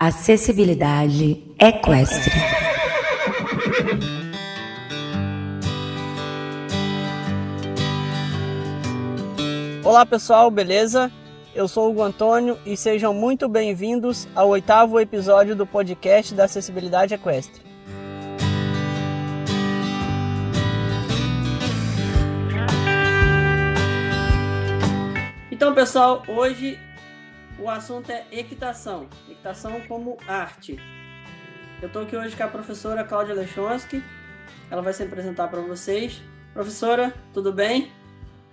Acessibilidade equestre. Olá pessoal, beleza? Eu sou o Hugo Antônio e sejam muito bem-vindos ao oitavo episódio do podcast da Acessibilidade Equestre. Então, pessoal, hoje o assunto é equitação. Equitação como arte. Eu estou aqui hoje com a professora Cláudia Lechonsky. Ela vai se apresentar para vocês. Professora, tudo bem?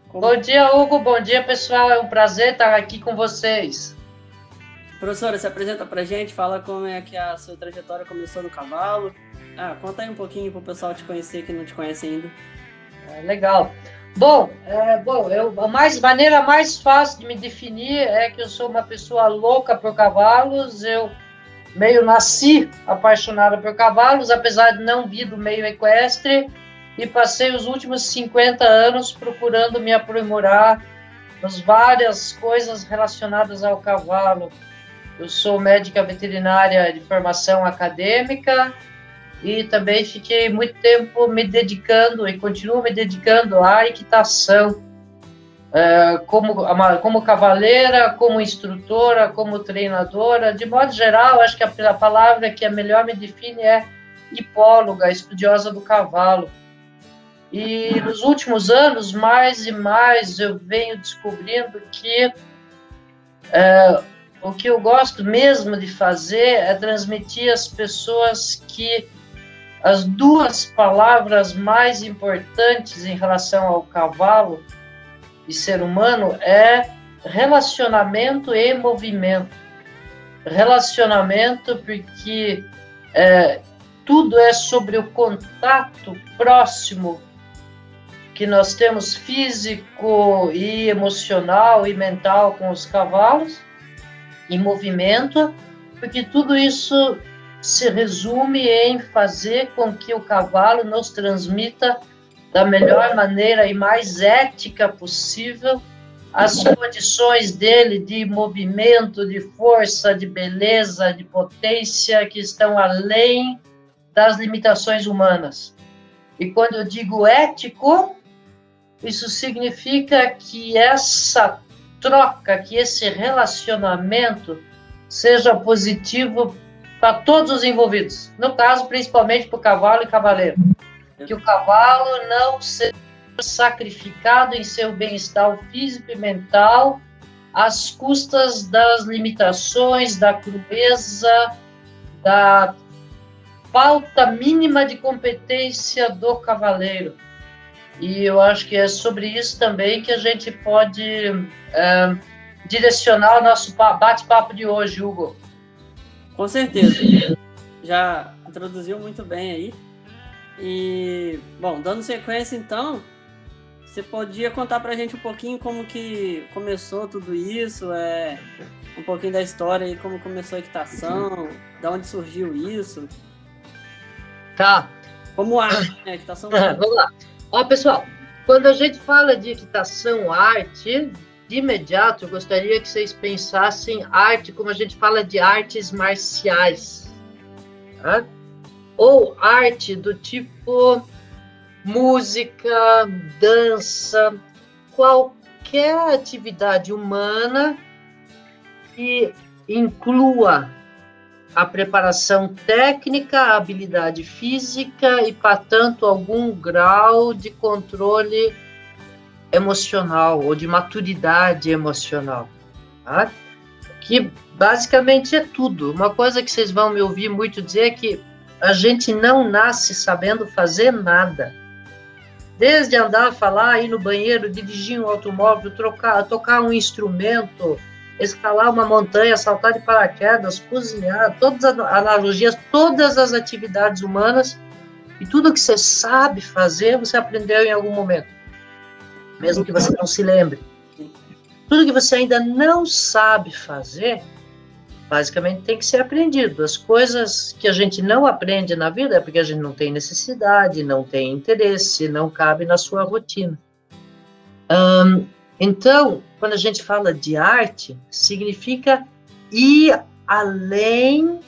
Como... Bom dia, Hugo. Bom dia, pessoal. É um prazer estar aqui com vocês. Professora, se apresenta para gente, fala como é que a sua trajetória começou no cavalo. Ah, conta aí um pouquinho para o pessoal te conhecer que não te conhece ainda. É, legal. Bom, é, bom eu, a mais, maneira mais fácil de me definir é que eu sou uma pessoa louca por cavalos. Eu meio nasci apaixonada por cavalos, apesar de não vir do meio equestre, e passei os últimos 50 anos procurando me aprimorar nas várias coisas relacionadas ao cavalo. Eu sou médica veterinária de formação acadêmica, e também fiquei muito tempo me dedicando e continuo me dedicando à equitação, é, como, como cavaleira, como instrutora, como treinadora. De modo geral, acho que a, palavra que a melhor me define é hipóloga, estudiosa do cavalo. E nos últimos anos, mais e mais, eu venho descobrindo que é, o que eu gosto mesmo de fazer é transmitir às pessoas que as duas palavras mais importantes em relação ao cavalo e ser humano é relacionamento e movimento. Relacionamento porque é, tudo é sobre o contato próximo que nós temos físico e emocional e mental com os cavalos e movimento, porque tudo isso se resume em fazer com que o cavalo nos transmita da melhor maneira e mais ética possível as condições dele de movimento, de força, de beleza, de potência que estão além das limitações humanas. E quando eu digo ético, isso significa que essa troca, que esse relacionamento seja positivo para todos os envolvidos. No caso, principalmente para o cavalo e cavaleiro. Que o cavalo não seja sacrificado em seu bem-estar físico e mental às custas das limitações, da crueza, da falta mínima de competência do cavaleiro. E eu acho que é sobre isso também que a gente pode é, direcionar o nosso bate-papo de hoje, Hugo. Com certeza. Já introduziu muito bem aí. E, bom, dando sequência então, você podia contar pra gente um pouquinho como que começou tudo isso, é, um pouquinho da história e como começou a equitação, da onde surgiu isso. Tá. Como arte, né? Equitação. Vamos lá. Ó, pessoal, quando a gente fala de equitação arte, de imediato, eu gostaria que vocês pensassem arte como a gente fala de artes marciais, tá? ou arte do tipo música, dança, qualquer atividade humana que inclua a preparação técnica, a habilidade física e, portanto, algum grau de controle emocional ou de maturidade emocional, tá? que basicamente é tudo. Uma coisa que vocês vão me ouvir muito dizer é que a gente não nasce sabendo fazer nada. Desde andar, falar, ir no banheiro, dirigir um automóvel, trocar, tocar um instrumento, escalar uma montanha, saltar de paraquedas, cozinhar, todas as analogias, todas as atividades humanas e tudo que você sabe fazer, você aprendeu em algum momento mesmo que você não se lembre. Tudo que você ainda não sabe fazer, basicamente tem que ser aprendido. As coisas que a gente não aprende na vida é porque a gente não tem necessidade, não tem interesse, não cabe na sua rotina. então, quando a gente fala de arte, significa ir além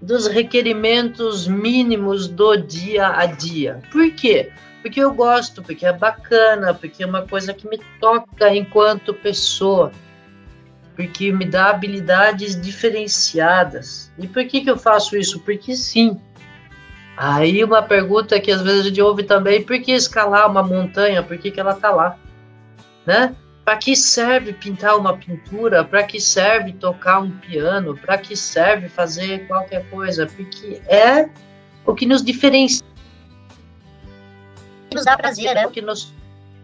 dos requerimentos mínimos do dia a dia. Por quê? Porque eu gosto, porque é bacana, porque é uma coisa que me toca enquanto pessoa, porque me dá habilidades diferenciadas. E por que, que eu faço isso? Porque sim. Aí uma pergunta que às vezes a gente ouve também, por que escalar uma montanha? Por que, que ela está lá? Né? Para que serve pintar uma pintura? Para que serve tocar um piano? Para que serve fazer qualquer coisa? Porque é o que nos diferencia. Nos dá prazer, é o que nos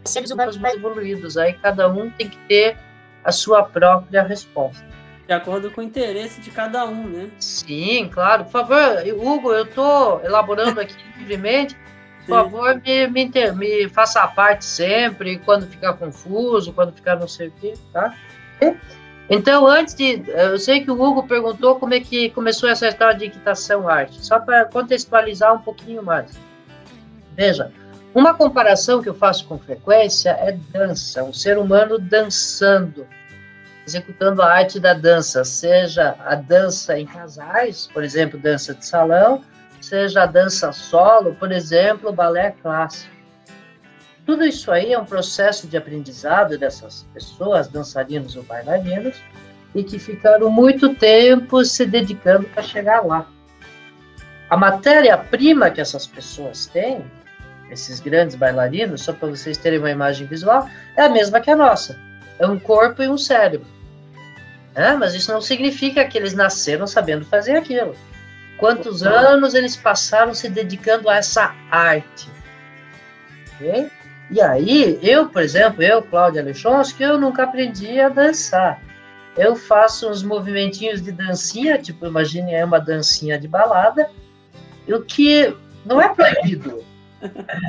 seres humanos mais evoluídos. Aí cada um tem que ter a sua própria resposta. De acordo com o interesse de cada um, né? Sim, claro. Por favor, Hugo, eu estou elaborando aqui livremente por favor, me, me, me, faça a parte sempre, quando ficar confuso, quando ficar não sei o quê, tá? Então, antes de. Eu sei que o Hugo perguntou como é que começou essa história de equitação arte, só para contextualizar um pouquinho mais. Veja, uma comparação que eu faço com frequência é dança, um ser humano dançando, executando a arte da dança, seja a dança em casais, por exemplo, dança de salão, seja a dança solo, por exemplo, balé clássico. Tudo isso aí é um processo de aprendizado dessas pessoas, dançarinos ou bailarinos, e que ficaram muito tempo se dedicando para chegar lá. A matéria-prima que essas pessoas têm, esses grandes bailarinos, só para vocês terem uma imagem visual, é a mesma que a nossa. É um corpo e um cérebro. É, mas isso não significa que eles nasceram sabendo fazer aquilo. Quantos anos eles passaram se dedicando a essa arte? Okay? E aí, eu, por exemplo, eu, Cláudia que eu nunca aprendi a dançar. Eu faço uns movimentinhos de dancinha, tipo, imagine é uma dancinha de balada, o que não é proibido.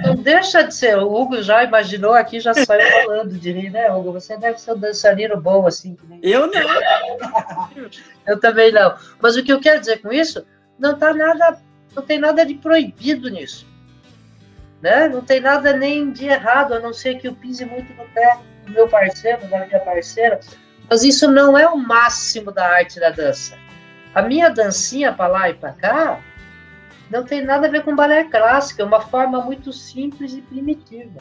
Não deixa de ser. O Hugo já imaginou aqui, já saiu falando de mim, né, Hugo? Você deve ser um dançarino bom, assim. Eu não. eu também não. Mas o que eu quero dizer com isso não tá nada, não tem nada de proibido nisso. Né? Não tem nada nem de errado, a não ser que eu pise muito no pé do meu parceiro, da minha parceira. Mas isso não é o máximo da arte da dança. A minha dancinha para lá e para cá não tem nada a ver com balé clássico, é uma forma muito simples e primitiva.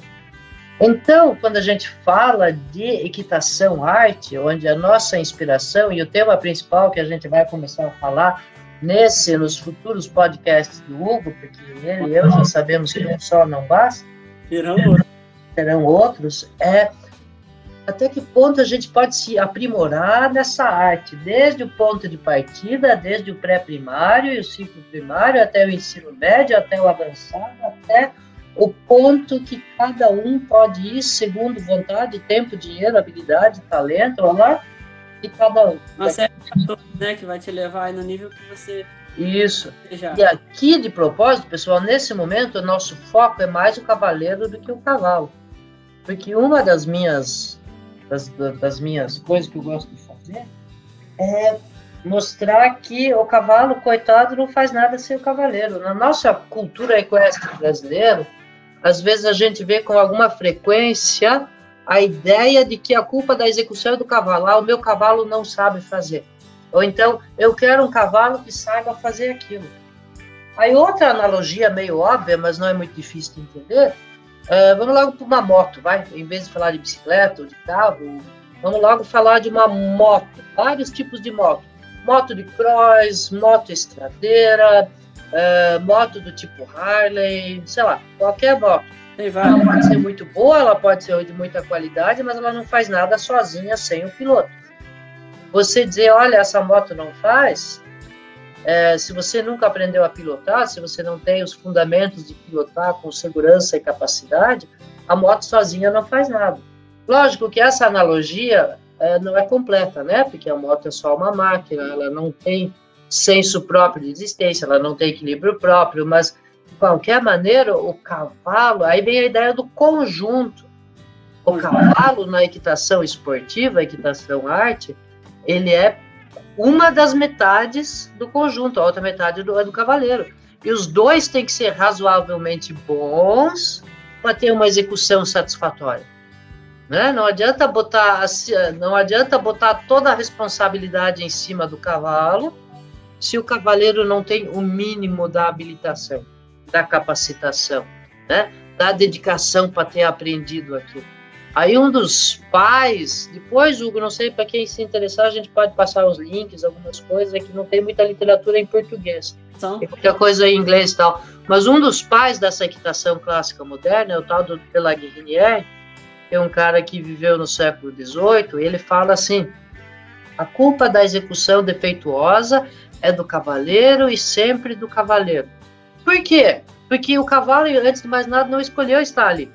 Então, quando a gente fala de equitação arte, onde a nossa inspiração e o tema principal que a gente vai começar a falar nesse, nos futuros podcasts do Hugo, porque ele e eu já sabemos que um só não basta. Terão outros. É até que ponto a gente pode se aprimorar nessa arte, desde o ponto de partida, desde o pré-primário e o ciclo primário, até o ensino médio, até o avançado, até o ponto que cada um pode ir segundo vontade, tempo, dinheiro, habilidade, talento, lá, de cada um. Uma série de fatores, né, que vai te levar aí no nível que você isso. E aqui, de propósito, pessoal, nesse momento, o nosso foco é mais o cavaleiro do que o cavalo. Porque uma das minhas, das, das minhas coisas que eu gosto de fazer é mostrar que o cavalo, coitado, não faz nada sem o cavaleiro. Na nossa cultura equestre brasileira, às vezes a gente vê com alguma frequência a ideia de que a culpa da execução é do cavalo. Ah, o meu cavalo não sabe fazer. Ou então, eu quero um cavalo que saiba fazer aquilo. Aí outra analogia meio óbvia, mas não é muito difícil de entender, é, vamos logo para uma moto, vai? Em vez de falar de bicicleta ou de carro, vamos logo falar de uma moto. Vários tipos de moto. Moto de cross, moto estradeira, é, moto do tipo Harley, sei lá, qualquer moto. Ela pode ser muito boa, ela pode ser de muita qualidade, mas ela não faz nada sozinha sem o piloto. Você dizer, olha, essa moto não faz, é, se você nunca aprendeu a pilotar, se você não tem os fundamentos de pilotar com segurança e capacidade, a moto sozinha não faz nada. Lógico que essa analogia é, não é completa, né? Porque a moto é só uma máquina, ela não tem senso próprio de existência, ela não tem equilíbrio próprio, mas de qualquer maneira, o cavalo, aí vem a ideia do conjunto. O cavalo na equitação esportiva, equitação arte, ele é uma das metades do conjunto, a outra metade do, é do cavaleiro. E os dois têm que ser razoavelmente bons para ter uma execução satisfatória. Né? Não adianta botar não adianta botar toda a responsabilidade em cima do cavalo se o cavaleiro não tem o mínimo da habilitação, da capacitação, né? da dedicação para ter aprendido aquilo. Aí um dos pais, depois, Hugo, não sei para quem se interessar, a gente pode passar os links, algumas coisas, é que não tem muita literatura em português. Então. Tem muita coisa em inglês e tal. Mas um dos pais dessa equitação clássica moderna é o tal do Pelagrini, que é um cara que viveu no século XVIII, ele fala assim, a culpa da execução defeituosa é do cavaleiro e sempre do cavaleiro. Por quê? Porque o cavalo, antes de mais nada, não escolheu estar ali.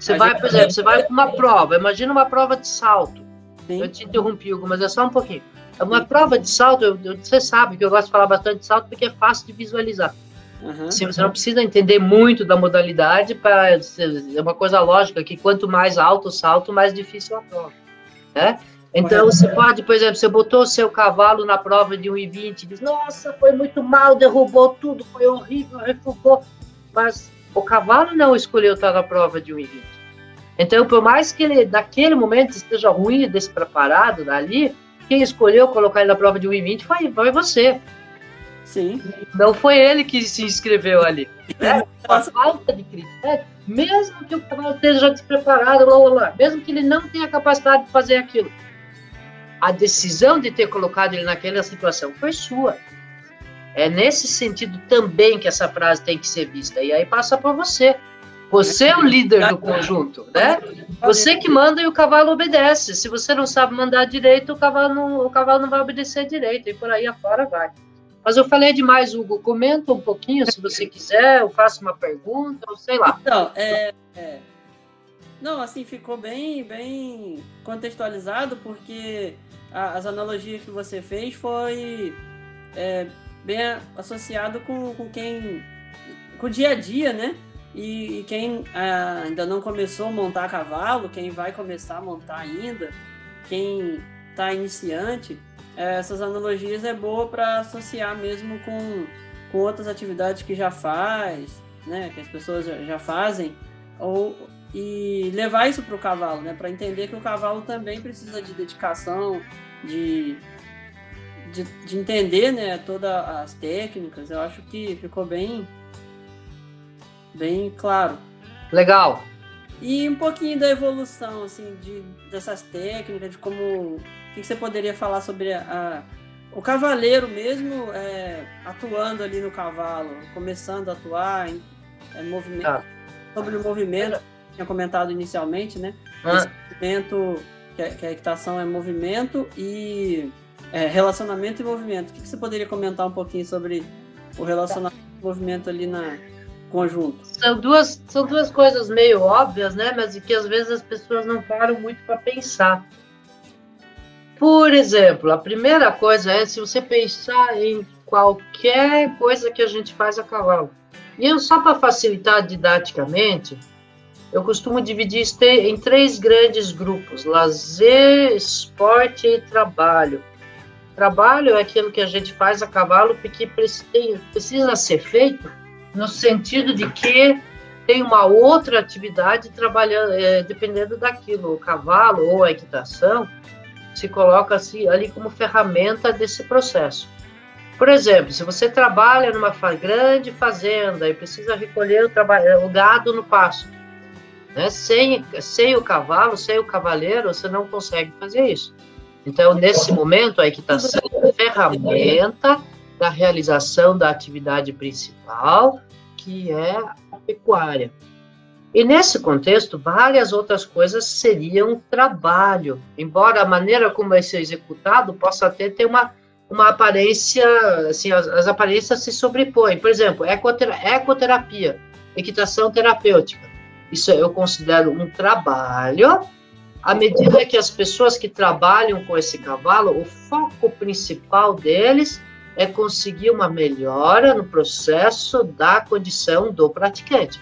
Você vai, por exemplo, você vai para uma prova, imagina uma prova de salto. Sim. Eu te interrompi, Hugo, mas é só um pouquinho. Uma prova de salto, eu, eu, você sabe que eu gosto de falar bastante de salto porque é fácil de visualizar. Uhum. Assim, você não precisa entender muito da modalidade para é uma coisa lógica que quanto mais alto o salto, mais difícil a prova, né? Então você pode, por exemplo, você botou o seu cavalo na prova de 1,20 e diz, nossa, foi muito mal, derrubou tudo, foi horrível, refugou. Mas o cavalo não escolheu estar na prova de 1,20. Então, por mais que ele, naquele momento, esteja ruim despreparado dali, quem escolheu colocar ele na prova de 1,20 foi, foi você. Sim. Não foi ele que se inscreveu ali. Né? A falta de critério, mesmo que o cavalo esteja despreparado, blá, blá, blá, mesmo que ele não tenha capacidade de fazer aquilo, a decisão de ter colocado ele naquela situação foi sua. É nesse sentido também que essa frase tem que ser vista. E aí passa para você. Você é o líder do conjunto, né? Você que manda e o cavalo obedece. Se você não sabe mandar direito, o cavalo não, o cavalo não vai obedecer direito. E por aí afora vai. Mas eu falei demais, Hugo. Comenta um pouquinho, se você quiser. Eu faço uma pergunta, ou sei lá. Então, é, é... Não, assim, ficou bem, bem contextualizado, porque as analogias que você fez foi é, bem associado com, com quem. com o dia a dia, né? E, e quem ah, ainda não começou a montar cavalo, quem vai começar a montar ainda, quem está iniciante, é, essas analogias é boa para associar mesmo com, com outras atividades que já faz, né? Que as pessoas já, já fazem, ou e levar isso para o cavalo, né? Para entender que o cavalo também precisa de dedicação, de de, de entender né, todas as técnicas, eu acho que ficou bem, bem claro. Legal. E um pouquinho da evolução, assim, de, dessas técnicas, de como. O que, você poderia falar sobre a, a o cavaleiro mesmo é, atuando ali no cavalo, começando a atuar em, é, movimento, ah. sobre o movimento, que tinha comentado inicialmente, né? Ah. Esse movimento, que, que a equitação é movimento e é, relacionamento e movimento. O que, que, você poderia comentar um pouquinho sobre o relacionamento e movimento ali na conjunto? São duas, são duas coisas meio óbvias, né? Mas que às vezes as pessoas não param muito para pensar. Por exemplo, a primeira coisa é se você pensar em qualquer coisa que a gente faz a cavalo. E eu, só para facilitar didaticamente, eu costumo dividir em três grandes grupos: lazer, esporte e trabalho. Trabalho é aquilo que a gente faz a cavalo porque precisa ser feito no sentido de que tem uma outra atividade trabalhando, é, dependendo daquilo. O cavalo ou a equitação se coloca assim, ali como ferramenta desse processo. Por exemplo, se você trabalha numa grande fazenda e precisa recolher o, o gado no pasto, né? sem, sem o cavalo, sem o cavaleiro, você não consegue fazer isso. Então, nesse momento, a equitação é ferramenta da realização da atividade principal, que é a pecuária. E nesse contexto, várias outras coisas seriam trabalho, embora a maneira como vai ser executado possa até ter uma, uma aparência, assim, as, as aparências se sobrepõem. Por exemplo, ecoterapia, equitação terapêutica. Isso eu considero um trabalho à medida que as pessoas que trabalham com esse cavalo, o foco principal deles é conseguir uma melhora no processo da condição do praticante.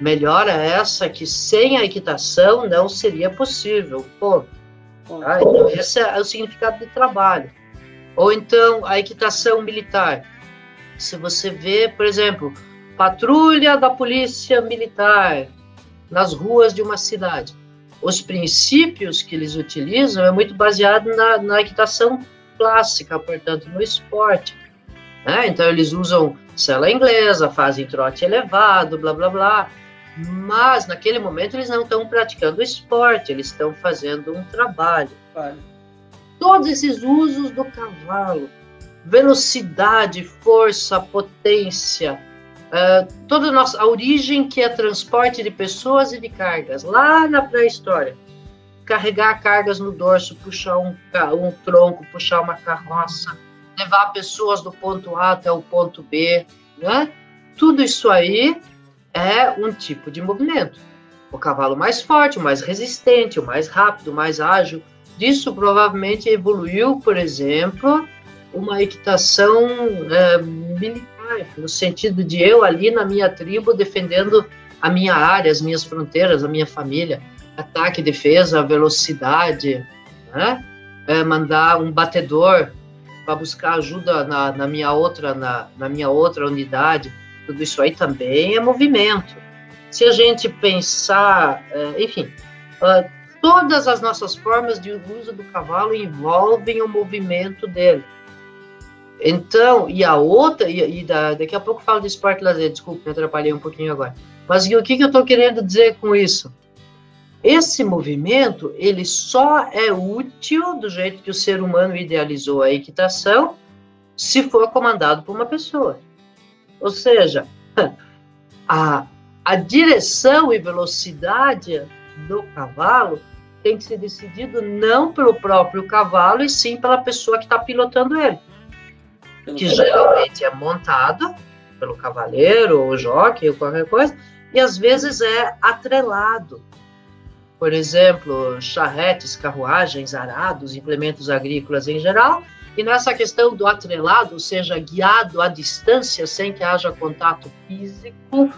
Melhora essa que sem a equitação não seria possível. Ponto. Ah, então, esse é o significado de trabalho. Ou então, a equitação militar. Se você vê, por exemplo, patrulha da polícia militar nas ruas de uma cidade os princípios que eles utilizam é muito baseado na, na equitação clássica, portanto, no esporte. Né? Então, eles usam cela inglesa, fazem trote elevado, blá, blá, blá. Mas, naquele momento, eles não estão praticando esporte, eles estão fazendo um trabalho. Vale. Todos esses usos do cavalo, velocidade, força, potência, uh, toda a nossa a origem que é transporte de pessoas e de cargas, lá na pré-história. Carregar cargas no dorso, puxar um, um tronco, puxar uma carroça, levar pessoas do ponto A até o ponto B, né? Tudo isso aí é um tipo de movimento. O cavalo mais forte, o mais resistente, o mais rápido, o mais ágil. Disso provavelmente evoluiu, por exemplo, uma equitação é, militar, no sentido de eu ali na minha tribo defendendo a minha área, as minhas fronteiras, a minha família, ataque, defesa, velocidade, né? É, mandar um batedor para buscar ajuda na, na, minha outra na, na minha outra unidade, tudo isso aí também é movimento. Se a gente pensar, é, enfim, é, todas as nossas formas de uso do cavalo envolvem o movimento dele. Então, e a outra, e, e da, daqui a pouco falo de esporte lazer, desculpe, me atrapalhei um pouquinho agora. Mas o que, que eu estou querendo dizer com isso? Esse movimento, ele só é útil do jeito que o ser humano idealizou a equitação, se for comandado por uma pessoa. Ou seja, a, a direção e velocidade do cavalo tem que ser decidido não pelo próprio cavalo, e sim pela pessoa que está pilotando ele que geralmente é montado pelo cavaleiro ou jockey ou qualquer coisa, e às vezes é atrelado. Por exemplo, charretes, carruagens, arados, implementos agrícolas em geral, e nessa questão do atrelado, seja guiado à distância, sem que haja contato físico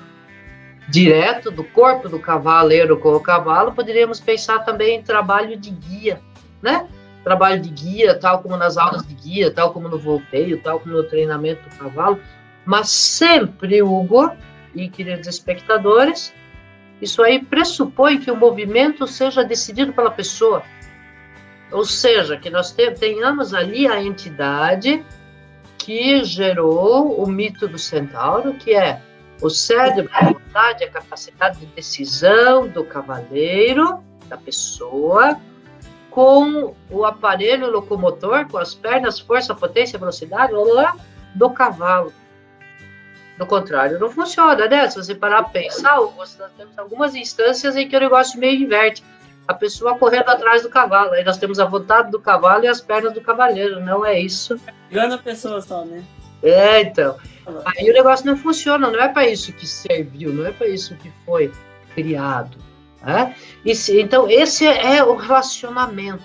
direto do corpo do cavaleiro com o cavalo, poderíamos pensar também em trabalho de guia, né? Trabalho de guia, tal como nas aulas de guia, tal como no volteio, tal como no treinamento do cavalo, mas sempre, Hugo e queridos espectadores, isso aí pressupõe que o movimento seja decidido pela pessoa. Ou seja, que nós tenhamos ali a entidade que gerou o mito do centauro, que é o cérebro, a vontade, a capacidade de decisão do cavaleiro, da pessoa, com o aparelho locomotor, com as pernas, força, potência, velocidade, lá, do cavalo. Do contrário, não funciona, né? Se você parar para pensar, nós temos algumas instâncias em que o negócio meio inverte. A pessoa correndo atrás do cavalo. Aí nós temos a vontade do cavalo e as pernas do cavaleiro. Não é isso. Engana a pessoa só, né? É, então. Aí o negócio não funciona. Não é para isso que serviu, não é para isso que foi criado. Né? Então, esse é o relacionamento.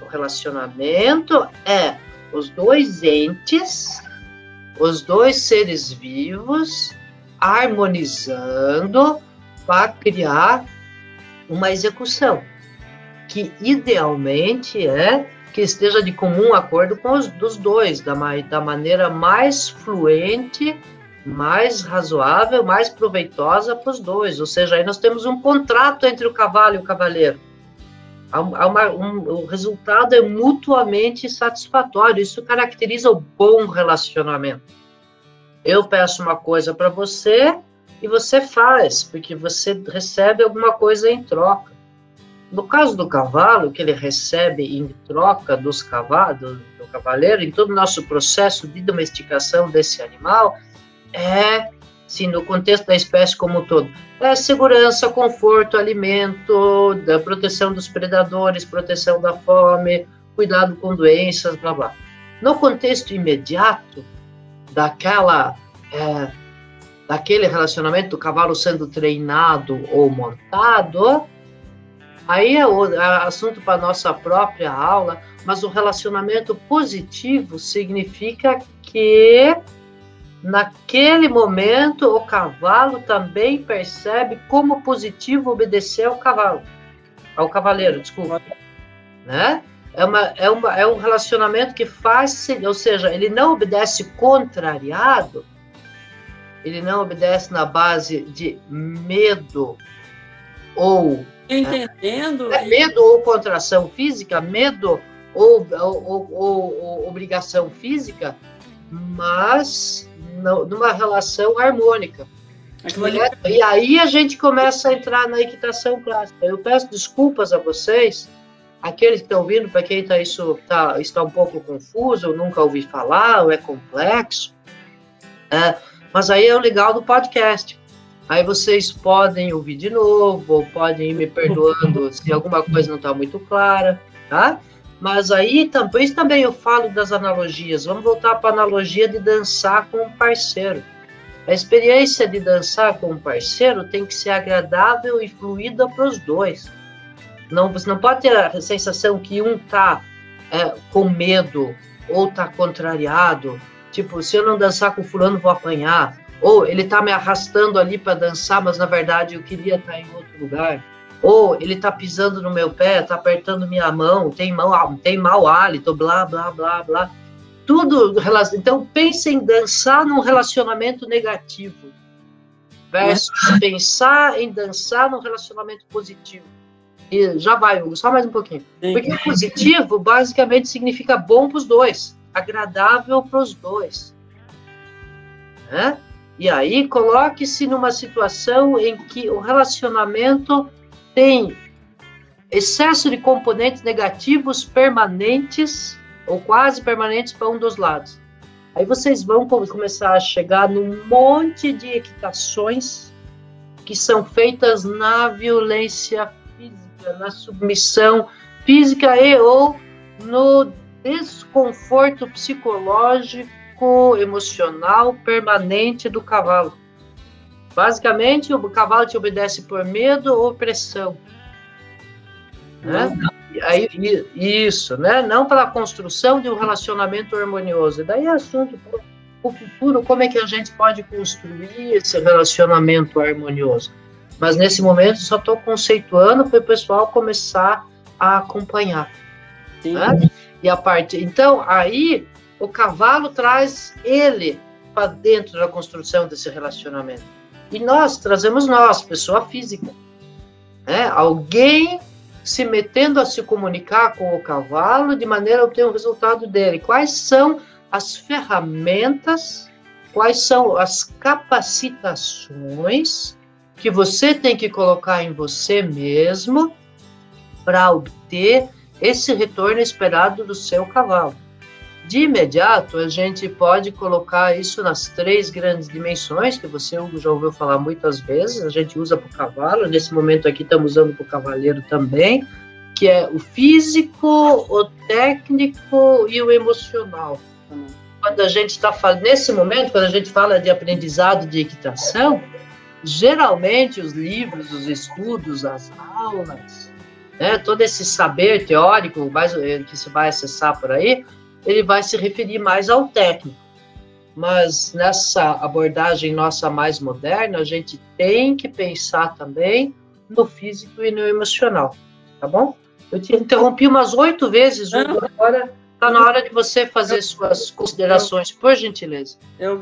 O relacionamento é os dois entes, os dois seres vivos harmonizando para criar uma execução que idealmente é que esteja de comum acordo com os dos dois, da, da maneira mais fluente mais razoável, mais proveitosa para os dois. Ou seja, aí nós temos um contrato entre o cavalo e o cavaleiro. Uma, um, o resultado é mutuamente satisfatório. Isso caracteriza o bom relacionamento. Eu peço uma coisa para você e você faz, porque você recebe alguma coisa em troca. No caso do cavalo, que ele recebe em troca dos cavalos, do, do cavaleiro, em todo o nosso processo de domesticação desse animal, é, sim, no contexto da espécie como um todo, é segurança, conforto, alimento, da proteção dos predadores, proteção da fome, cuidado com doenças, blá blá. No contexto imediato daquela é, daquele relacionamento do cavalo sendo treinado ou montado, aí é, o, é assunto para nossa própria aula, mas o relacionamento positivo significa que Naquele momento, o cavalo também percebe como positivo obedecer ao cavalo, ao cavaleiro, desculpa, né? É, uma, é, uma, é um relacionamento que faz, ou seja, ele não obedece contrariado, ele não obedece na base de medo ou Entendendo. É medo ou contração física, medo ou, ou, ou, ou obrigação física, mas numa relação harmônica. É, e aí a gente começa a entrar na equitação clássica. Eu peço desculpas a vocês, aqueles que estão ouvindo, para quem tá, isso tá, está um pouco confuso, ou nunca ouvi falar, ou é complexo. É, mas aí é o legal do podcast. Aí vocês podem ouvir de novo, ou podem ir me perdoando se alguma coisa não está muito clara, tá? Mas aí também, também eu falo das analogias. Vamos voltar para a analogia de dançar com um parceiro. A experiência de dançar com um parceiro tem que ser agradável e fluida para os dois. Não, você não pode ter a sensação que um tá é, com medo ou tá contrariado. Tipo, se eu não dançar com fulano, vou apanhar. Ou ele tá me arrastando ali para dançar, mas na verdade eu queria estar tá em outro lugar. Ou ele tá pisando no meu pé, tá apertando minha mão, tem, mão, tem mau hálito, blá, blá, blá, blá tudo então pense em dançar num relacionamento negativo versus é. pensar em dançar num relacionamento positivo e já vai Hugo, só mais um pouquinho Sim. porque positivo basicamente significa bom para os dois agradável para os dois né? e aí coloque-se numa situação em que o relacionamento tem excesso de componentes negativos permanentes ou quase permanentes para um dos lados. Aí vocês vão começar a chegar num monte de equitações que são feitas na violência física, na submissão física e ou no desconforto psicológico, emocional permanente do cavalo. Basicamente, o cavalo te obedece por medo ou pressão. Né? Aí, isso, né? Não para a construção de um relacionamento harmonioso. E daí é assunto para o futuro, como é que a gente pode construir esse relacionamento harmonioso. Mas nesse momento só estou conceituando para o pessoal começar a acompanhar. Né? E a parte. Então, aí o cavalo traz ele para dentro da construção desse relacionamento. E nós trazemos nós, pessoa física. Né? Alguém se metendo a se comunicar com o cavalo de maneira a obter o resultado dele. Quais são as ferramentas, quais são as capacitações que você tem que colocar em você mesmo para obter esse retorno esperado do seu cavalo. De imediato, a gente pode colocar isso nas três grandes dimensões, que você já ouviu falar muitas vezes, a gente usa para o cavalo, nesse momento aqui estamos usando para o cavaleiro também, que é o físico, o técnico e o emocional. Quando a gente está falando, nesse momento, quando a gente fala de aprendizado de equitação, geralmente os livros, os estudos, as aulas, né, todo esse saber teórico mais, que se vai acessar por aí, ele vai se referir mais ao técnico. Mas nessa abordagem nossa mais moderna, a gente tem que pensar também no físico e no emocional, tá bom? Eu te interrompi umas oito vezes, Hugo, agora está na hora de você fazer suas considerações, por gentileza. Eu,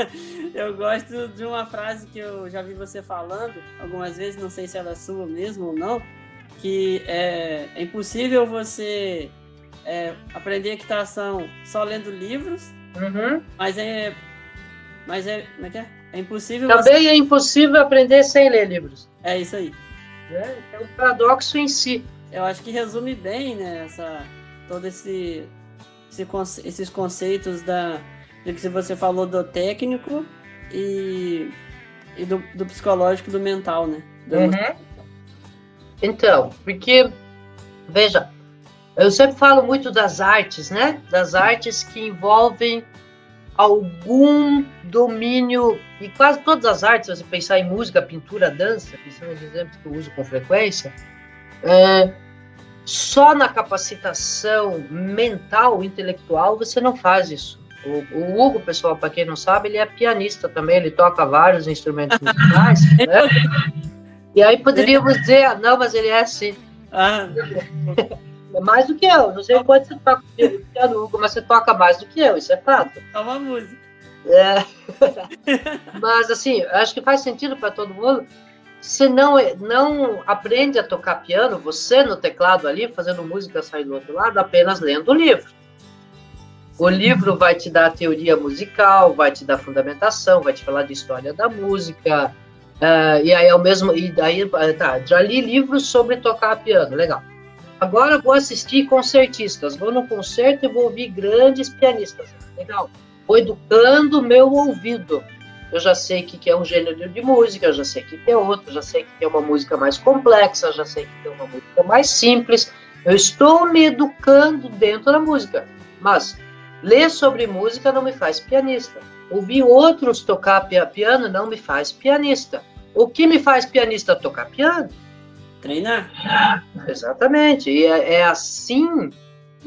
eu gosto de uma frase que eu já vi você falando algumas vezes, não sei se ela é sua mesmo ou não, que é, é impossível você é, aprender equitação só lendo livros, uhum. mas é. Mas é. Como é que é? É impossível. Também você... é impossível aprender sem ler livros. É isso aí. É, é um paradoxo em si. Eu acho que resume bem, né, essa, todo esse, esse esses conceitos da, do que você falou do técnico e, e do, do psicológico do mental, né? Do uhum. Então, porque, veja, eu sempre falo muito das artes, né? Das artes que envolvem algum domínio, e quase todas as artes, se você pensar em música, pintura, dança, que são os exemplos que eu uso com frequência, é, só na capacitação mental, intelectual, você não faz isso. O, o Hugo, pessoal, para quem não sabe, ele é pianista também, ele toca vários instrumentos musicais, né? E aí poderíamos dizer, ah, não, mas ele é assim. Ah. É mais do que eu. Não sei quanto você toca piano, Hugo, mas você toca mais do que eu, isso é fato. É uma música. É. mas assim, acho que faz sentido para todo mundo. você não, não aprende a tocar piano, você no teclado ali, fazendo música sair do outro lado, apenas lendo o livro. O livro vai te dar a teoria musical, vai te dar fundamentação, vai te falar de história da música, uh, e aí é o mesmo, e daí, tá, já li livros sobre tocar piano, legal. Agora vou assistir concertistas, vou no concerto e vou ouvir grandes pianistas, legal. Vou educando meu ouvido, eu já sei que, que é um gênero de música, já sei que, que é outro, já sei que é uma música mais complexa, já sei que é uma música mais simples. Eu estou me educando dentro da música, mas ler sobre música não me faz pianista. Ouvir outros tocar piano não me faz pianista. O que me faz pianista tocar piano? Treinar. Exatamente. E é, é assim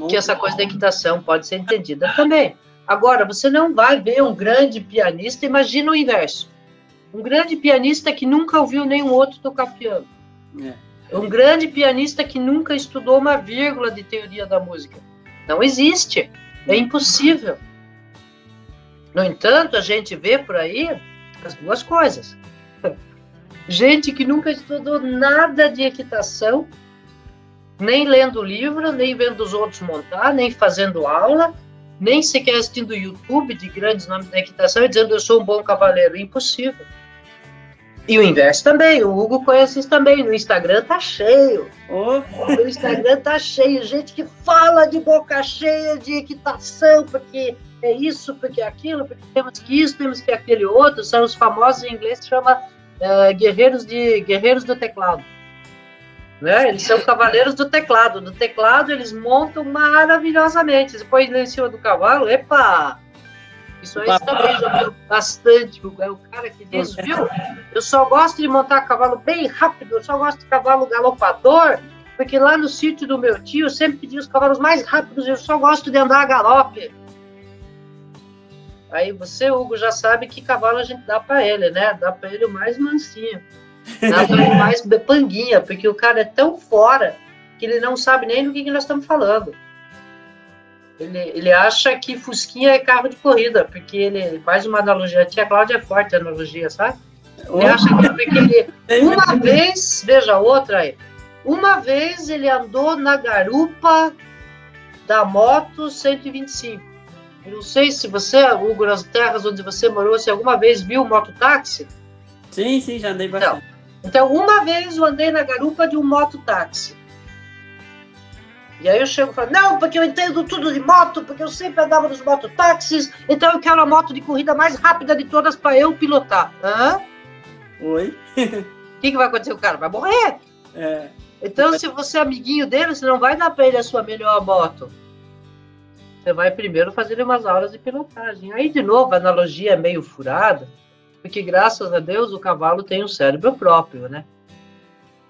que essa coisa da equitação pode ser entendida também. Agora, você não vai ver um grande pianista, imagina o inverso. Um grande pianista que nunca ouviu nenhum outro tocar piano. É. Um grande pianista que nunca estudou uma vírgula de teoria da música. Não existe. É impossível. No entanto, a gente vê por aí as duas coisas. Gente que nunca estudou nada de equitação, nem lendo livro, nem vendo os outros montar, nem fazendo aula, nem sequer assistindo YouTube de grandes nomes da equitação e dizendo eu sou um bom cavaleiro. Impossível. E o inverso também, o Hugo conhece isso também. No Instagram tá cheio. Oh. No Instagram tá cheio. Gente que fala de boca cheia de equitação, porque é isso, porque é aquilo, porque temos que isso, temos que aquele outro. São os famosos em inglês que chama uh, guerreiros, de, guerreiros do teclado. Né? Eles são cavaleiros do teclado. No teclado eles montam maravilhosamente. Depois em cima do cavalo, epa! Isso aí também jogou bastante. É o cara que diz, viu? Eu só gosto de montar cavalo bem rápido, eu só gosto de cavalo galopador, porque lá no sítio do meu tio sempre pedi os cavalos mais rápidos, eu só gosto de andar a galope. Aí você, Hugo, já sabe que cavalo a gente dá para ele, né? Dá para ele o mais mansinho. Nada mais panguinha, porque o cara é tão fora que ele não sabe nem do que, que nós estamos falando. Ele, ele acha que Fusquinha é carro de corrida, porque ele faz uma analogia. A tia Cláudia é forte a analogia, sabe? Ele acha que é porque ele. Uma vez, veja outra aí. Uma vez ele andou na garupa da moto 125. Não sei se você, Hugo, nas terras onde você morou, se alguma vez viu mototáxi. Sim, sim, já andei bastante. Então, uma vez eu andei na garupa de um mototáxi. E aí eu chego e falo, não, porque eu entendo tudo de moto, porque eu sempre andava nos mototáxis, então eu quero a moto de corrida mais rápida de todas para eu pilotar. Hã? Oi? O que, que vai acontecer? O cara vai morrer. É. Então, se você é amiguinho dele, você não vai dar para ele a sua melhor moto. Você vai primeiro fazer umas aulas de pilotagem. Aí, de novo, a analogia é meio furada, porque graças a Deus o cavalo tem um cérebro próprio, né?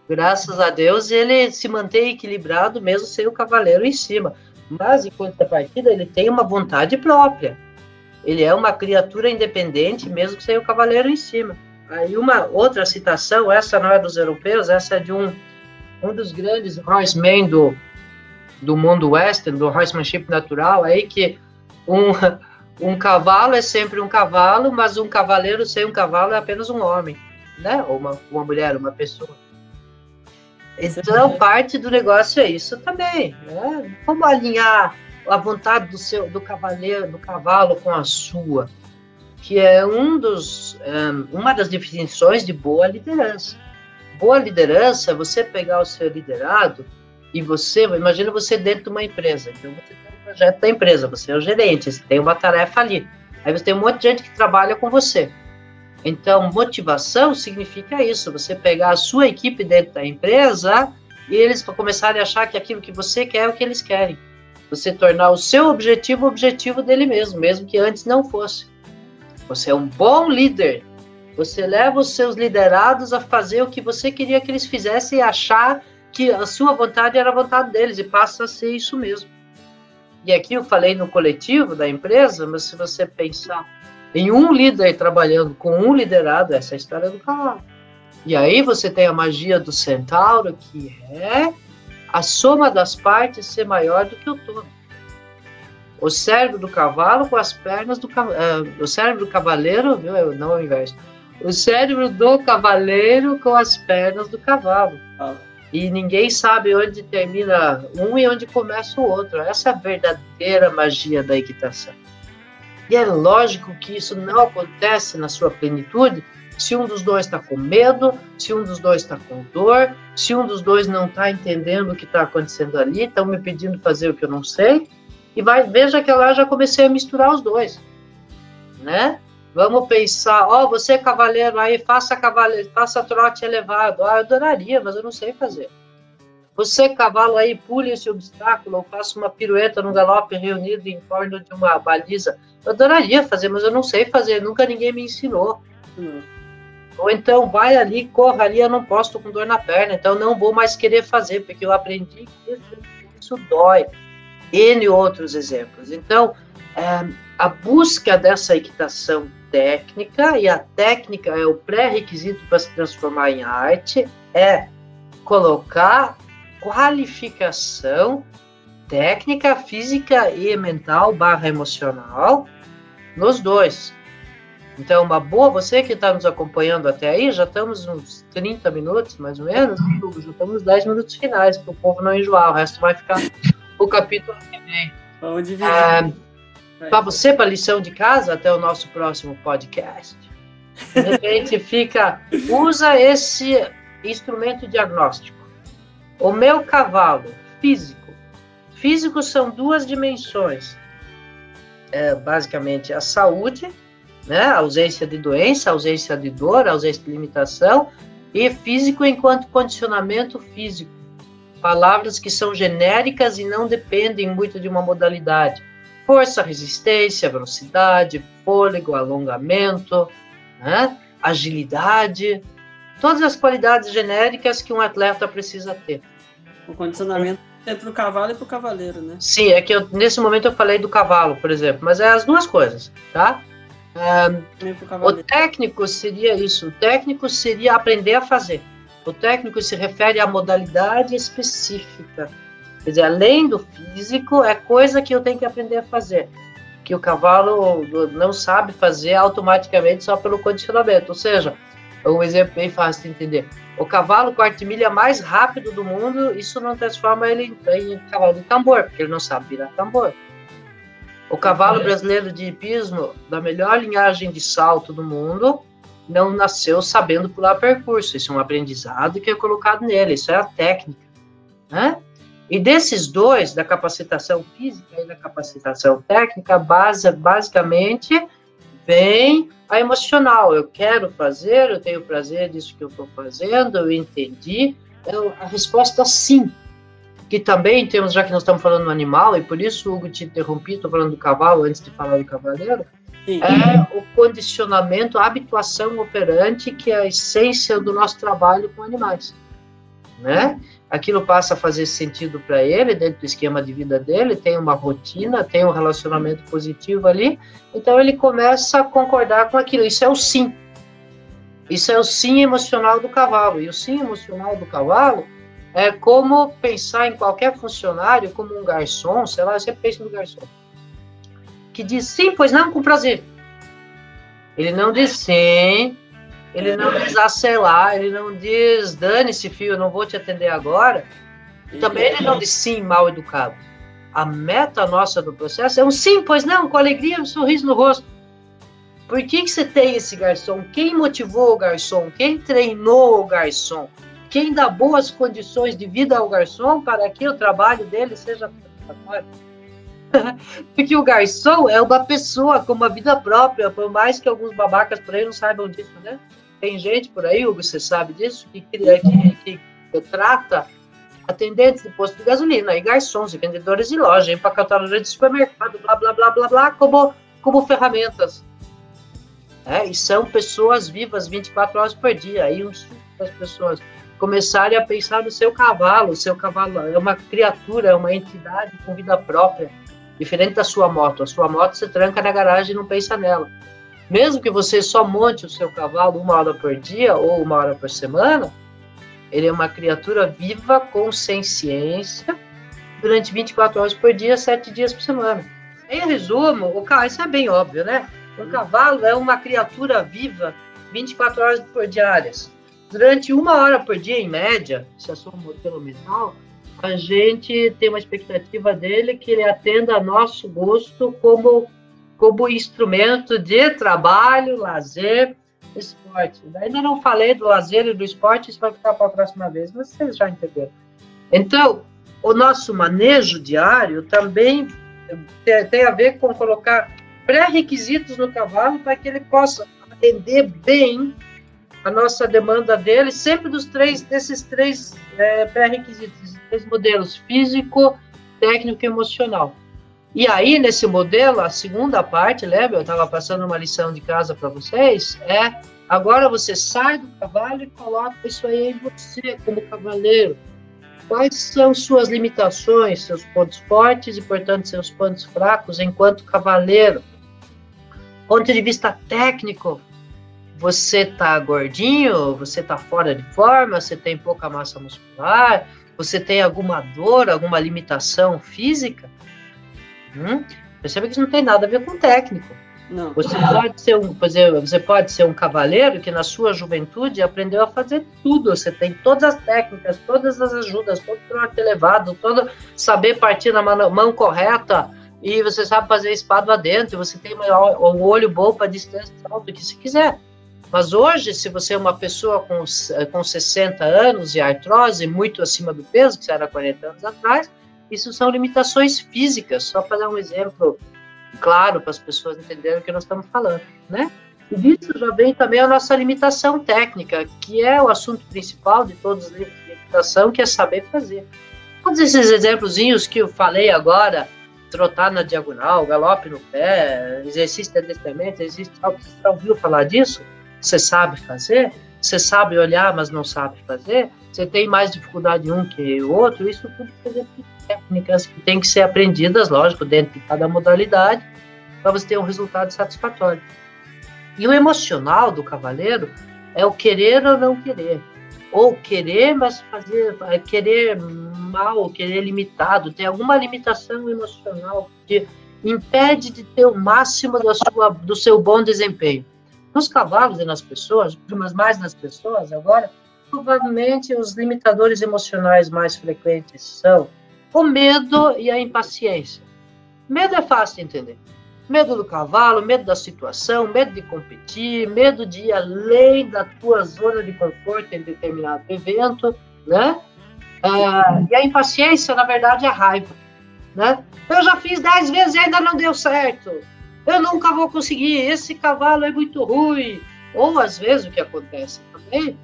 Graças a Deus ele se mantém equilibrado mesmo sem o cavaleiro em cima. Mas em contrapartida ele tem uma vontade própria. Ele é uma criatura independente mesmo sem o cavaleiro em cima. Aí uma outra citação, essa não é dos europeus, essa é de um um dos grandes horsemen do do mundo western, do horsemanship natural, aí que um um cavalo é sempre um cavalo, mas um cavaleiro sem um cavalo é apenas um homem, né? Ou uma, uma mulher, uma pessoa. Então, parte do negócio é isso também, né? Como alinhar a vontade do seu do cavaleiro, do cavalo com a sua, que é um dos um, uma das definições de boa liderança. Boa liderança é você pegar o seu liderado e você, imagina você dentro de uma empresa, então você projeto da empresa, você é o gerente, você tem uma tarefa ali. Aí você tem um monte de gente que trabalha com você. Então, motivação significa isso, você pegar a sua equipe dentro da empresa e eles começarem a achar que aquilo que você quer é o que eles querem. Você tornar o seu objetivo o objetivo dele mesmo, mesmo que antes não fosse. Você é um bom líder. Você leva os seus liderados a fazer o que você queria que eles fizessem e achar que a sua vontade era a vontade deles e passa a ser isso mesmo. E aqui eu falei no coletivo da empresa, mas se você pensar em um líder trabalhando com um liderado, essa é a história do cavalo. E aí você tem a magia do centauro, que é a soma das partes ser maior do que o todo. O cérebro do cavalo com as pernas do uh, o cérebro do cavaleiro, viu? Não o inverso. o cérebro do cavaleiro com as pernas do cavalo. Ah, E ninguém sabe onde termina um e onde começa o outro. Essa é a verdadeira magia da equitação. E é lógico que isso não acontece na sua plenitude se um dos dois está com medo, se um dos dois está com dor, se um dos dois não está entendendo o que está acontecendo ali, estão me pedindo fazer o que eu não sei. E vai, veja que lá já comecei a misturar os dois, né? Vamos pensar, ó, você é cavaleiro aí, faça cavaleiro, faça trote elevado. Ah, eu adoraria, mas eu não sei fazer. Você, cavalo aí, pule esse obstáculo, ou faça uma pirueta num galope reunido em torno de uma baliza. Eu adoraria fazer, mas eu não sei fazer, nunca ninguém me ensinou. não. Ou então, vai ali, corra ali, eu não posso, tô com dor na perna, então não vou mais querer fazer, porque eu aprendi que isso, isso dói. N outros exemplos. Então, é, a busca dessa equitação técnica, e a técnica é o pré-requisito para se transformar em arte, é colocar qualificação técnica, física e mental barra emocional nos dois. Então, uma boa, você que está nos acompanhando até aí, já estamos uns 30 minutos, mais ou menos, Hugo, já estamos nos 10 minutos finais, para o povo não enjoar, o resto vai ficar o capítulo que vem. Vamos dividir. Ah. Para você, para lição de casa, até o nosso próximo podcast. De repente fica, usa esse instrumento diagnóstico. O meu cavalo, físico. Físico são duas dimensões. É, basicamente, a saúde, né? a ausência de doença, a ausência de dor, a ausência de limitação, e físico enquanto condicionamento físico. Palavras que são genéricas e não dependem muito de uma modalidade força, resistência, velocidade, fôlego, alongamento, né? agilidade, todas as qualidades genéricas que um atleta precisa ter. O condicionamento é para o cavalo e para o cavaleiro, né? Sim, é que eu, nesse momento eu falei do cavalo, por exemplo, mas é as duas coisas, tá? Pro o técnico seria isso, o técnico seria aprender a fazer. O técnico se refere à modalidade específica. Quer dizer, além do físico, é coisa que eu tenho que aprender a fazer. Que o cavalo não sabe fazer automaticamente só pelo condicionamento. Ou seja, um exemplo bem fácil de entender. O cavalo com a artimilha mais rápido do mundo, isso não transforma ele em, em cavalo de tambor, porque ele não sabe virar tambor. O cavalo brasileiro de hipismo, da melhor linhagem de salto do mundo, não nasceu sabendo pular percurso. Isso é um aprendizado que é colocado nele, isso é a técnica. Né? E desses dois, da capacitação física e da capacitação técnica, base, basicamente vem a emocional. Eu quero fazer, eu tenho prazer disso que eu estou fazendo, eu entendi. É a resposta sim. Que também temos, já que nós estamos falando do animal, e por isso, Hugo, te interrompi, estou falando do cavalo antes de falar do cavaleiro, Sim. é o condicionamento, a habituação operante, que é a essência do nosso trabalho com animais. Né? Aquilo passa a fazer sentido para ele, dentro do esquema de vida dele, tem uma rotina, tem um relacionamento positivo ali, então ele começa a concordar com aquilo. Isso é o sim. Isso é o sim emocional do cavalo. E o sim emocional do cavalo é como pensar em qualquer funcionário, como um garçom, sei lá, sempre penso no garçom que diz sim, pois não, com prazer. Ele não diz sim, ele não diz ah, sei lá, ele não diz dane-se, filho, eu não vou te atender agora. E também ele não diz sim, mal educado. A meta nossa do processo é um sim, pois não, com alegria um sorriso no rosto. Por que, que você tem esse garçom? Quem motivou o garçom? Quem treinou o garçom? Quem dá boas condições de vida ao garçom para que o trabalho dele seja? Porque o garçom é uma pessoa com uma vida própria, por mais que alguns babacas por aí não saibam disso, né? Tem gente por aí, Hugo, você sabe disso, que, que, que, trata atendentes de posto de gasolina, e garçons, e vendedores de loja, empacotadores de supermercado, blá, blá, blá, blá, blá, como, como ferramentas. É, e são pessoas vivas 24 horas por dia. Aí as pessoas começarem a pensar no seu cavalo. O seu cavalo é uma criatura, é uma entidade com vida própria, diferente da sua moto. A sua moto você tranca na garagem e não pensa nela. Mesmo que você só monte o seu cavalo uma hora por dia ou uma hora por semana, ele é uma criatura viva com senciência durante 24 horas por dia, 7 dias por semana. Em resumo, o cavalo, isso é bem óbvio, né? Um cavalo é uma criatura viva 24 horas por diárias. Durante uma hora por dia, em média, se só um modelo mental, a gente tem uma expectativa dele que ele atenda a nosso gosto como, como instrumento de trabalho, lazer, esporte. Ainda não falei do lazer e do esporte, isso vai ficar para a próxima vez, mas vocês já entenderam. Então, o nosso manejo diário também tem a ver com colocar pré-requisitos no cavalo para que ele possa atender bem a nossa demanda dele, sempre dos três, desses três é, pré-requisitos, três modelos, físico, técnico e emocional. E aí, nesse modelo, a segunda parte, lembra? Eu estava passando uma lição de casa para vocês, é agora você sai do cavalo e coloca isso aí em você, como cavaleiro. Quais são suas limitações, seus pontos fortes e, portanto, seus pontos fracos enquanto cavaleiro? Ponto de vista técnico, você tá gordinho, você tá fora de forma, você tem pouca massa muscular, você tem alguma dor, alguma limitação física, hum? perceba que isso não tem nada a ver com técnico. Não. Você pode ser um, você pode ser um cavaleiro que na sua juventude aprendeu a fazer tudo. Você tem todas as técnicas, todas as ajudas, todo o trote elevado, todo saber partir na mão, mão correta e você sabe fazer espada dentro. Você tem um olho bom para distância alta que se quiser. Mas hoje, se você é uma pessoa com, com 60 anos e artrose, muito acima do peso, que você era 40 anos atrás, isso são limitações físicas, só para dar um exemplo claro para as pessoas entenderem o que nós estamos falando, né? E disso já vem também a nossa limitação técnica, que é o assunto principal de todos os livros de limitação, que é saber fazer. Todos esses exemplozinhos que eu falei agora, trotar na diagonal, galope no pé, exercício de adestramento, exercício, você já ouviu falar disso? Você sabe fazer? Você sabe olhar, mas não sabe fazer? Você tem mais dificuldade um que o outro? Isso tudo é técnicas que têm que ser aprendidas, lógico, dentro de cada modalidade, para você ter um resultado satisfatório. E o emocional do cavaleiro é o querer ou não querer. Ou querer, mas fazer, é querer mal, querer limitado, ter alguma limitação emocional que impede de ter o máximo da sua, do seu bom desempenho. Nos cavalos e nas pessoas, mas mais nas pessoas agora, provavelmente os limitadores emocionais mais frequentes são o medo e a impaciência. Medo é fácil de entender. Medo do cavalo, medo da situação, medo de competir, medo de ir além da tua zona de conforto em determinado evento, né? Ah, e a impaciência, na verdade, é a raiva, né? Eu já fiz dez vezes e ainda não deu certo eu nunca vou conseguir, esse cavalo é muito ruim. Ou às vezes o que acontece também,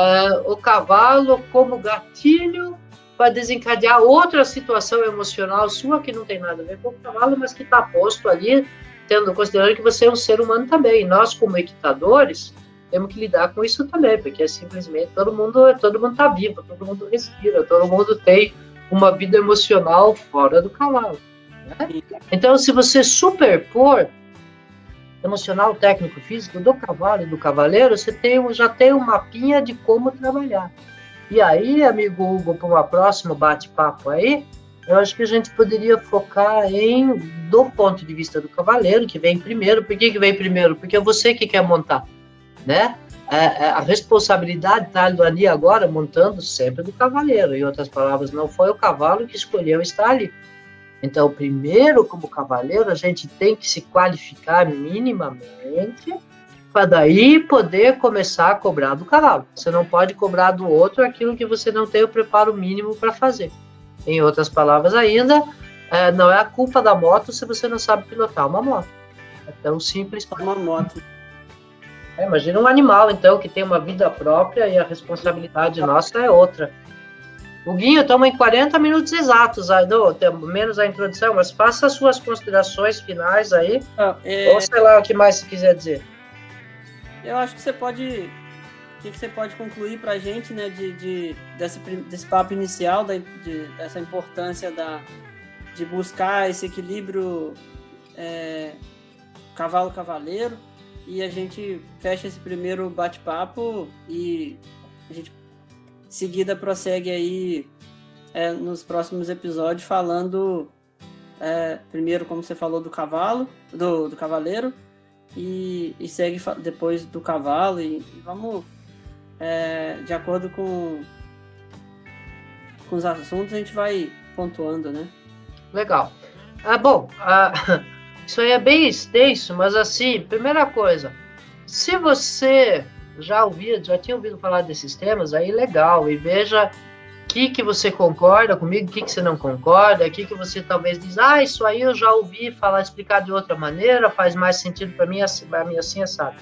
é, o cavalo como gatilho para desencadear outra situação emocional sua que não tem nada a ver com o cavalo, mas que está posto ali, tendo considerando que você é um ser humano também. Nós como equitadores temos que lidar com isso também, porque é simplesmente todo mundo todo mundo está vivo, todo mundo respira, todo mundo tem uma vida emocional fora do cavalo. Né? Então, se você superpor emocional, técnico, físico do cavalo e do cavaleiro, você tem, já tem um mapinha de como trabalhar. E aí, amigo Hugo, para uma próximo bate-papo aí, eu acho que a gente poderia focar em, do ponto de vista do cavaleiro, que vem primeiro. Por que, que vem primeiro? Porque é você que quer montar, né? É, é, a responsabilidade está ali agora montando sempre do cavaleiro. Em outras palavras, não foi o cavalo que escolheu estar ali. Então, primeiro, como cavaleiro, a gente tem que se qualificar minimamente para daí poder começar a cobrar do cavalo. Você não pode cobrar do outro aquilo que você não tem o preparo mínimo para fazer. Em outras palavras ainda, é, não é a culpa da moto se você não sabe pilotar uma moto. É tão simples uma moto. É, imagina um animal, então, que tem uma vida própria e a responsabilidade nossa é outra. O Guinho, estamos em 40 minutos exatos, aí, do, menos a introdução, mas faça as suas considerações finais aí. Ah, é... Ou sei lá o que mais você quiser dizer. Eu acho que você pode. O que, você pode concluir para a gente, né, de, de, desse, desse papo inicial, da, de, dessa importância da, de buscar esse equilíbrio é, cavalo-cavaleiro, e a gente fecha esse primeiro bate-papo e a gente seguida prossegue aí é, nos próximos episódios falando é, primeiro como você falou do cavalo, do, do cavaleiro, e, e segue depois do cavalo e, e vamos é, de acordo com, com os assuntos a gente vai pontuando, né? Legal. Ah, bom, ah, isso aí é bem extenso, mas assim, primeira coisa, se você já ouvia, já tinha ouvido falar desses temas, aí legal, e veja que que você concorda comigo, o que, que você não concorda, o que, que você talvez diz, ah, isso aí eu já ouvi falar, explicar de outra maneira, faz mais sentido para mim, assim, mim assim, sabe?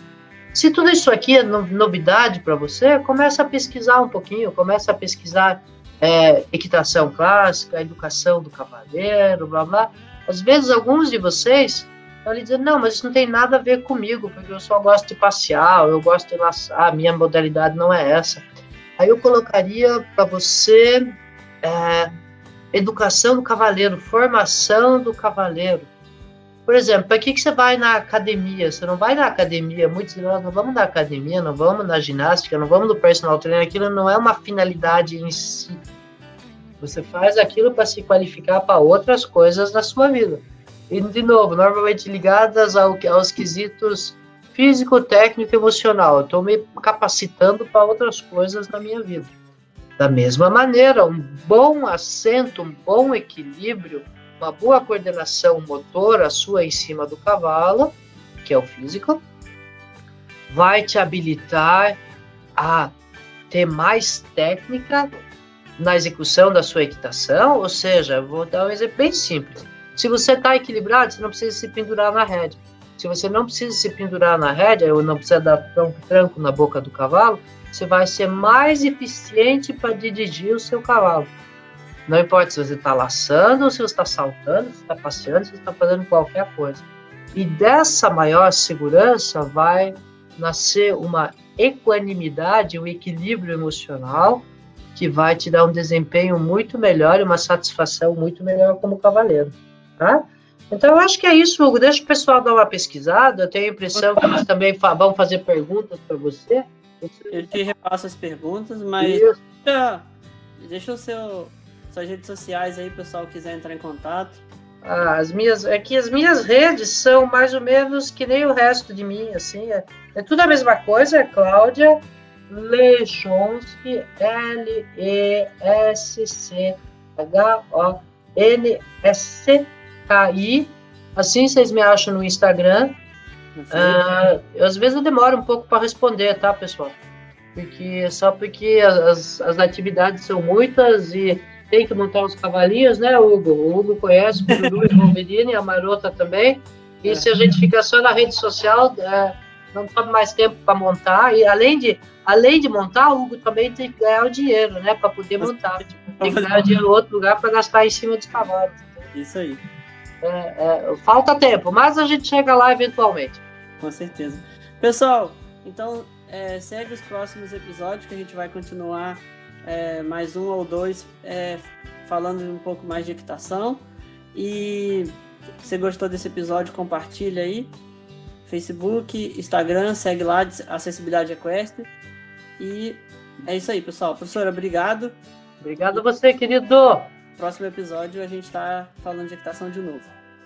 Se tudo isso aqui é novidade para você, começa a pesquisar um pouquinho, começa a pesquisar é, equitação clássica, educação do cavaleiro, blá blá. Às vezes alguns de vocês estão lhe dizendo, não, mas isso não tem nada a ver comigo, porque eu só gosto de passear, eu gosto de laçar, a minha modalidade não é essa. Aí eu colocaria para você é, educação do cavaleiro, formação do cavaleiro. Por exemplo, para que, que você vai na academia? Você não vai na academia, muitos nós não vamos na academia, não vamos na ginástica, não vamos no personal trainer, aquilo não é uma finalidade em si. Você faz aquilo para se qualificar para outras coisas na sua vida. E, de novo, normalmente ligadas ao, aos quesitos físico, técnico, emocional. Eu estou me capacitando para outras coisas na minha vida. Da mesma maneira, um bom assento, um bom equilíbrio, uma boa coordenação motora sua em cima do cavalo, que é o físico, vai te habilitar a ter mais técnica na execução da sua equitação. Ou seja, vou dar um exemplo bem simples. Se você está equilibrado, você não precisa se pendurar na rédea. Se você não precisa se pendurar na rédea ou não precisa dar tranco na boca do cavalo, você vai ser mais eficiente para dirigir o seu cavalo. Não importa se você está laçando, ou se você está saltando, se está passeando, se está fazendo qualquer coisa. E dessa maior segurança vai nascer uma equanimidade, um equilíbrio emocional que vai te dar um desempenho muito melhor e uma satisfação muito melhor como cavaleiro, tá? Então, eu acho que é isso, Hugo. Deixa o pessoal dar uma pesquisada. Eu tenho a impressão que eles também vão fazer perguntas para você. Eu te repasso as perguntas, mas deixa, deixa o seu, suas redes sociais aí, pessoal quiser entrar em contato. Ah, as minhas, é que as minhas redes são mais ou menos que nem o resto de mim, assim, é, é tudo a mesma coisa, é Cláudia Lechonski, L-E-S-C-H-O-N-S-C cair. Assim vocês me acham no Instagram. Uh, às vezes eu demoro um pouco para responder, tá, pessoal? Porque só porque as, as atividades são muitas e tem que montar os cavalinhos, né, Hugo? O Hugo conhece o Dudu e o Wolverine, a Marota também. E é. se a gente fica só na rede social, é, não toma mais tempo para montar. E além de, além de montar, o Hugo também tem que ganhar o dinheiro, né, para poder montar. Tem que ganhar dinheiro em outro lugar para gastar em cima dos cavalos. Isso aí. É, é, falta tempo, mas a gente chega lá eventualmente. Com certeza. Pessoal, então é, segue os próximos episódios que a gente vai continuar é, mais um ou dois é, falando um pouco mais de equitação. E se você gostou desse episódio, compartilha aí. Facebook, Instagram, segue lá, Acessibilidade Equestre. E é isso aí, pessoal. Professora, obrigado. Obrigado a você, querido próximo episódio a gente está falando de equitação de novo.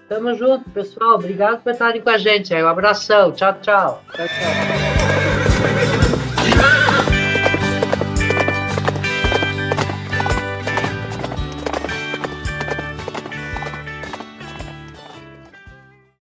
Tamo junto, pessoal. Obrigado por estarem com a gente. Um abração. Tchau, tchau. Tchau, tchau.